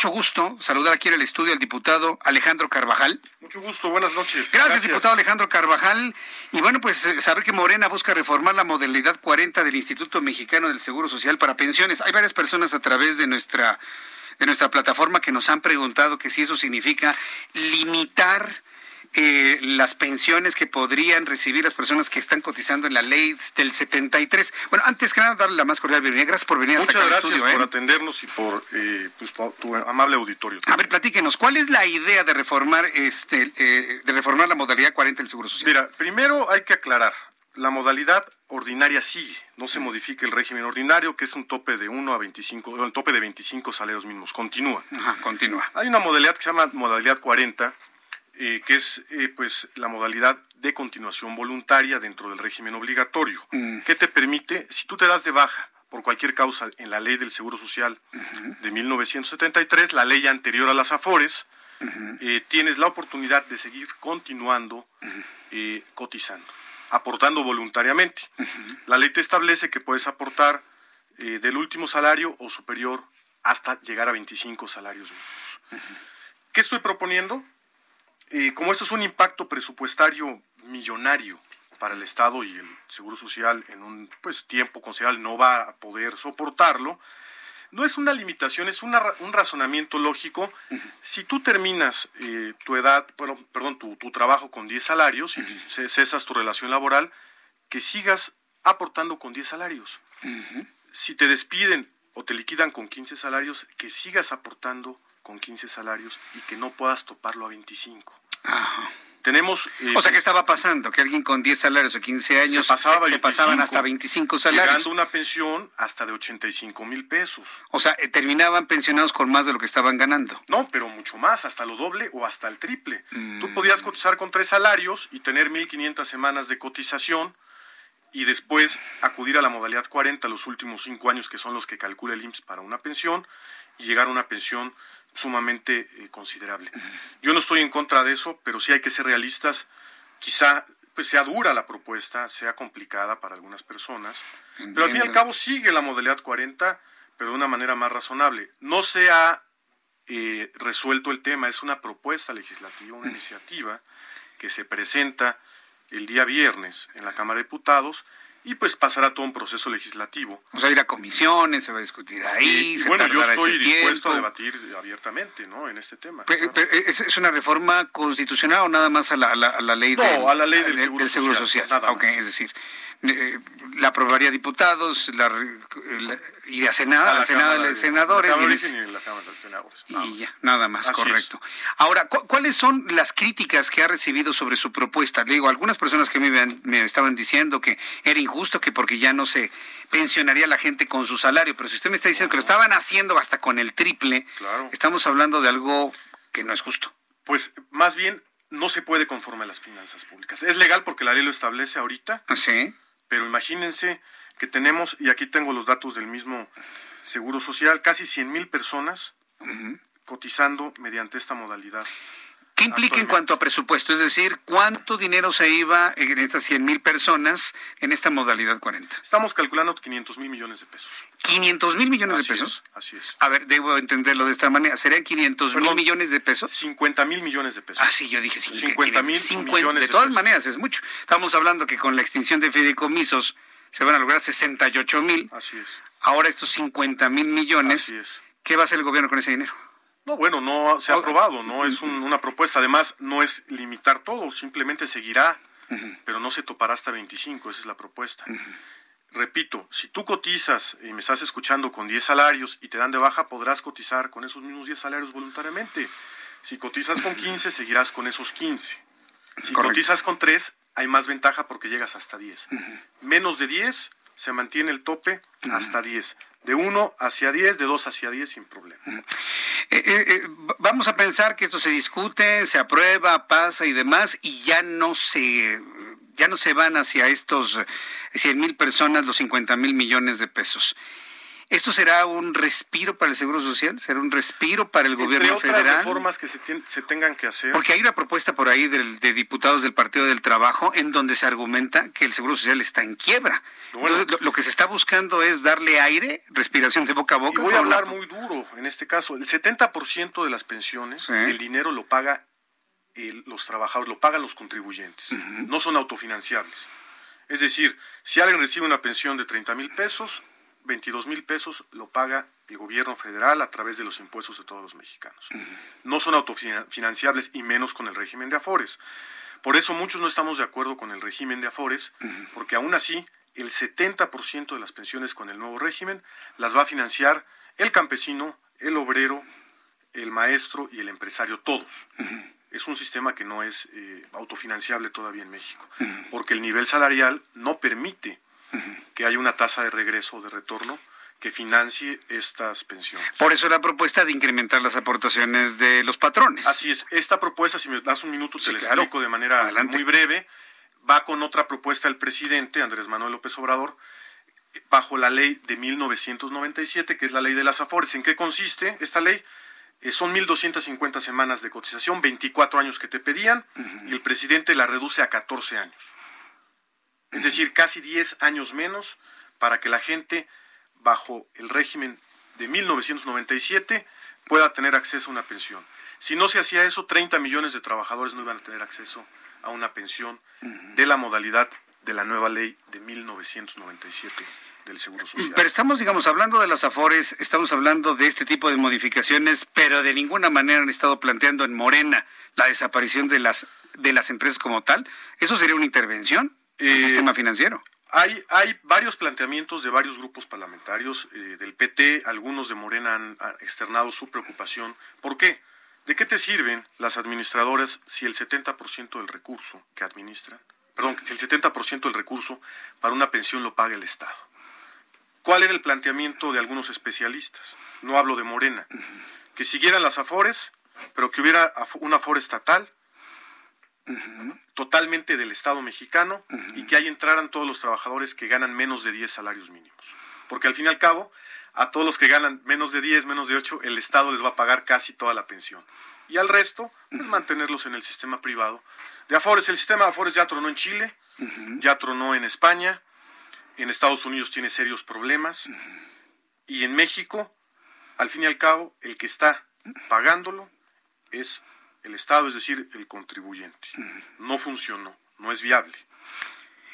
Mucho gusto saludar aquí en el estudio al diputado Alejandro Carvajal. Mucho gusto, buenas noches. Gracias, diputado Alejandro Carvajal. Y bueno, pues eh, saber que Morena busca reformar la modalidad 40 del Instituto Mexicano del Seguro Social para pensiones. Hay varias personas a través de nuestra de nuestra plataforma que nos han preguntado que si eso significa limitar eh, las pensiones que podrían recibir las personas que están cotizando en la ley del 73. Bueno, antes que nada, darle la más cordial bienvenida. Gracias por venir Muchas hasta acá gracias estudio, por ¿eh? atendernos y por, eh, pues, por tu amable auditorio. A ver, platíquenos, ¿cuál es la idea de reformar este de reformar la modalidad 40 del Seguro Social? Mira, primero hay que aclarar, la modalidad ordinaria sigue, no se modifica el régimen ordinario, que es un tope de 1 a 25, o el tope de 25 salarios mínimos, continúa. Ajá, continúa. Hay una modalidad que se llama modalidad 40, eh, que es eh, pues la modalidad de continuación voluntaria dentro del régimen obligatorio, que te permite, si tú te das de baja por cualquier causa en la ley del Seguro Social de 1973, la ley anterior a las AFORES, eh, tienes la oportunidad de seguir continuando cotizando, aportando voluntariamente. La ley te establece que puedes aportar del último salario o superior hasta llegar a 25 salarios mínimos. ¿Qué estoy proponiendo? Eh, como esto es un impacto presupuestario millonario para el Estado y el Seguro Social en un pues, tiempo considerable no va a poder soportarlo, no es una limitación, es una un razonamiento lógico. Si tú terminas eh, tu edad, bueno, perdón, tu, tu trabajo con 10 salarios y ce- cesas tu relación laboral, que sigas aportando con 10 salarios. Si te despiden o te liquidan con 15 salarios, que sigas aportando con 15 salarios y que no puedas toparlo a 25. Tenemos... eh, O sea, ¿qué estaba pasando? Que alguien con 10 salarios o 15 años se, pasaba se, se 25, pasaban hasta 25 salarios. Llegando una pensión hasta de 85 mil pesos. O sea, eh, terminaban pensionados con más de lo que estaban ganando. No, pero mucho más, hasta lo doble o hasta el triple. Mm. Tú podías cotizar con tres salarios y tener 1.500 semanas de cotización y después acudir a la modalidad 40 los últimos cinco años, que son los que calcula el IMSS para una pensión, y llegar a una pensión sumamente eh, considerable. Yo no estoy en contra de eso, pero sí hay que ser realistas. Quizá pues sea dura la propuesta, sea complicada para algunas personas, pero al fin y al cabo sigue la modalidad 40, pero de una manera más razonable. No se ha eh, resuelto el tema, es una propuesta legislativa, una iniciativa que se presenta el día viernes en la Cámara de Diputados y pues pasará todo un proceso legislativo. O sea, ir a comisiones, se va a discutir ahí. y, se bueno, yo estoy dispuesto tiempo. a debatir abiertamente ¿no? en este tema. Pe- Claro. pe- ¿Es, una reforma constitucional o nada más a la, a la- a la ley No, del, a la ley del Seguro Seguro Social, Social? nada Ok, más. es decir, eh, la aprobaría diputados, la, la- iría a Senado, A la Senado de senadores y, les- y la Cámara de Senadores. y ya, nada más, Así correcto. Ahora, ¿cu- ¿cuáles son las críticas que ha recibido sobre su propuesta? Le digo, algunas personas que me, me estaban diciendo que era injusto, que porque ya no se pensionaría la gente con su salario, pero si usted me está diciendo que lo estaban haciendo hasta con el triple, Claro. estamos hablando de algo que no es justo. Pues más bien no se puede conforme a las finanzas públicas. Es legal porque la ley lo establece ahorita, ¿Sí? Pero imagínense que tenemos, y aquí tengo los datos del mismo Seguro Social, casi 100 mil personas cotizando mediante esta modalidad. ¿Qué implica en cuanto a presupuesto? Es decir, ¿cuánto dinero se iba en estas 100 mil personas en esta modalidad 40? Estamos calculando 500 mil millones de pesos. 500 mil millones Así de pesos. es, así es. A ver, debo entenderlo de esta manera. ¿Serían 500 mil millones de pesos? 50 mil millones de pesos. Ah, sí, yo dije cincu- 50 mil 50. millones De todas maneras, es mucho. Estamos hablando que con la extinción de fideicomisos se van a lograr 68 mil. Así es. Ahora estos 50 mil millones. Así es. ¿Qué va a hacer el gobierno con ese dinero? No, bueno, no se ha aprobado, no es un- una propuesta. Además, no es limitar todo, simplemente seguirá, pero no se topará hasta 25, esa es la propuesta. Repito, si tú cotizas y me estás escuchando con 10 salarios y te dan de baja, podrás cotizar con esos mismos 10 salarios voluntariamente. Si cotizas con 15, seguirás con esos 15. Si Correcto. cotizas con 3, hay más ventaja porque llegas hasta 10. Menos de 10, se mantiene el tope hasta 10. De 1 hacia 10, de 2 hacia 10 sin problema. Eh, eh, eh, vamos a pensar que esto se discute, se aprueba, pasa y demás, y ya no se, ya no se van hacia estos 100 mil personas los 50 mil millones de pesos. ¿Esto será un respiro para el Seguro Social? ¿Será un respiro para el gobierno otras federal? reformas que se, tengan que hacer. Porque hay una propuesta por ahí de diputados del Partido del Trabajo en donde se argumenta que el Seguro Social está en quiebra. lo, que se está buscando es darle aire, respiración de boca a boca. Y voy a hablar muy duro en este caso. El 70% de las pensiones, el dinero lo paga los trabajadores, lo pagan los contribuyentes. No son autofinanciables. Es decir, si alguien recibe una pensión de 30 mil pesos, 22 mil pesos lo paga el gobierno federal a través de los impuestos de todos los mexicanos. No son autofinanciables y menos con el régimen de Afores. Por eso muchos no estamos de acuerdo con el régimen de Afores, porque aún así el 70% de las pensiones con el nuevo régimen las va a financiar el campesino, el obrero, el maestro y el empresario, todos. Es un sistema que no es eh, autofinanciable todavía en México, porque el nivel salarial no permite que haya una tasa de regreso o de retorno que financie estas pensiones. Por eso la propuesta de incrementar las aportaciones de los patrones. Así es. Esta propuesta, si me das un minuto, te la explico de manera muy breve. Va con otra propuesta del presidente, Andrés Manuel López Obrador, bajo la ley de 1997, que es la ley de las AFORES. ¿En qué consiste esta ley? Eh, son 1.250 semanas de cotización, 24 años que te pedían, y el presidente la reduce a 14 años es decir, casi 10 años menos para que la gente bajo el régimen de 1997 pueda tener acceso a una pensión. Si no se hacía eso, 30 millones de trabajadores no iban a tener acceso a una pensión de la modalidad de la nueva ley de 1997 del Seguro Social. Pero estamos, digamos, hablando de las AFORES, estamos hablando de este tipo de modificaciones, pero de ninguna manera han estado planteando en Morena la desaparición de las de las empresas como tal. ¿Eso sería una intervención? El sistema financiero. Hay, hay varios planteamientos de varios grupos parlamentarios eh, del PT, algunos de Morena han, externado su preocupación. ¿Por qué? ¿De qué te sirven las administradoras si el 70% del recurso que administran, perdón, si el 70% del recurso para una pensión lo paga el Estado? ¿Cuál era el planteamiento de algunos especialistas? No hablo de Morena. Que siguieran las AFORES, pero que hubiera una AFORE estatal totalmente del Estado mexicano y que ahí entraran todos los trabajadores que ganan menos de 10 salarios mínimos. Porque al fin y al cabo, a todos los que ganan menos de 10, menos de 8, el Estado les va a pagar casi toda la pensión. Y al resto, pues mantenerlos en el sistema privado de Afores. El sistema de Afores ya tronó en Chile, ya tronó en España, en Estados Unidos tiene serios problemas. Y en México, al fin y al cabo, el que está pagándolo es el Estado, es decir, el contribuyente. No funcionó, no es viable.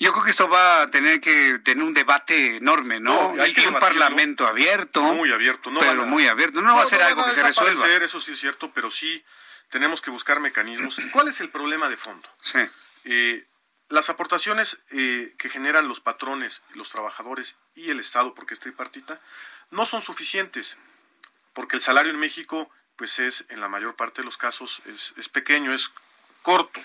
Yo creo que esto va a tener que tener un debate enorme, ¿no? hay que un parlamento abierto. Muy abierto, no. Pero muy abierto. No, va a ser algo que se resuelva. Eso sí es cierto, pero sí tenemos que buscar mecanismos. ¿Cuál es el problema de fondo? Sí. Eh, las aportaciones eh, que generan los patrones, los trabajadores y el Estado, porque es tripartita, no son suficientes, porque el salario en México pues es, en la mayor parte de los casos, es, pequeño, es corto.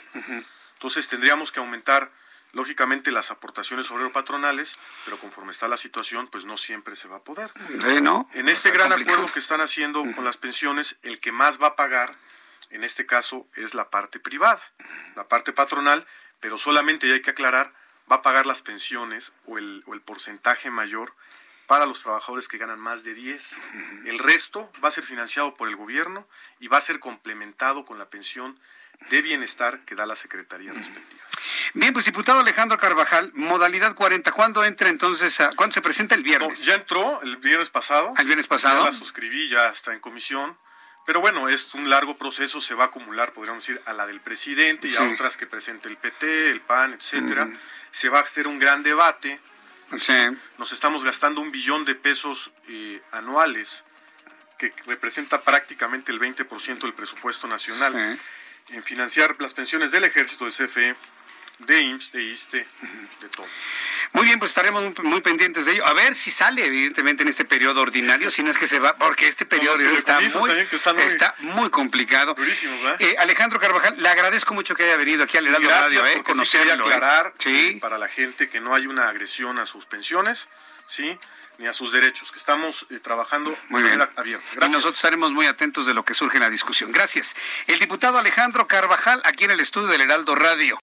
Entonces tendríamos que aumentar, lógicamente, las aportaciones obrero-patronales, pero conforme está la situación, pues no siempre se va a poder. ¿no? En este gran acuerdo que están haciendo con las pensiones, el que más va a pagar, en este caso, es la parte privada, la parte patronal, pero solamente, y hay que aclarar, va a pagar las pensiones o el, o el porcentaje mayor para los trabajadores que ganan más de 10. El resto va a ser financiado por el gobierno y va a ser complementado con la pensión de bienestar que da la Secretaría respectiva. Bien, pues diputado Alejandro Carvajal, modalidad 40, ¿cuándo entra entonces? ¿Cuándo se presenta el viernes? ya entró el viernes pasado. ¿El viernes pasado? Ya la suscribí, ya está en comisión. Pero bueno, es un largo proceso, se va a acumular, podríamos decir, a la del presidente y a otras que presente el PT, el PAN, etcétera. Se va a hacer un gran debate nos estamos gastando un billón de pesos eh, anuales, que representa prácticamente el 20% del presupuesto nacional, en financiar las pensiones del ejército de CFE, de IMSS, de ISTE, de todo. Muy bien, pues estaremos muy, pendientes de ello. A ver si sale, evidentemente, en este periodo ordinario, si no es que se va, porque este periodo está, muy, complicado. Eh, Alejandro Carvajal, le agradezco mucho que haya venido aquí al Heraldo Radio, eh, conocerlo. Sí ¿eh? aclarar ¿Sí? para la gente que no hay una agresión a sus pensiones, ¿sí? ni a sus derechos, que estamos eh, trabajando muy de manera abierta. Y nosotros estaremos muy atentos de lo que surge en la discusión. Gracias. El diputado Alejandro Carvajal, aquí en el estudio del Heraldo Radio.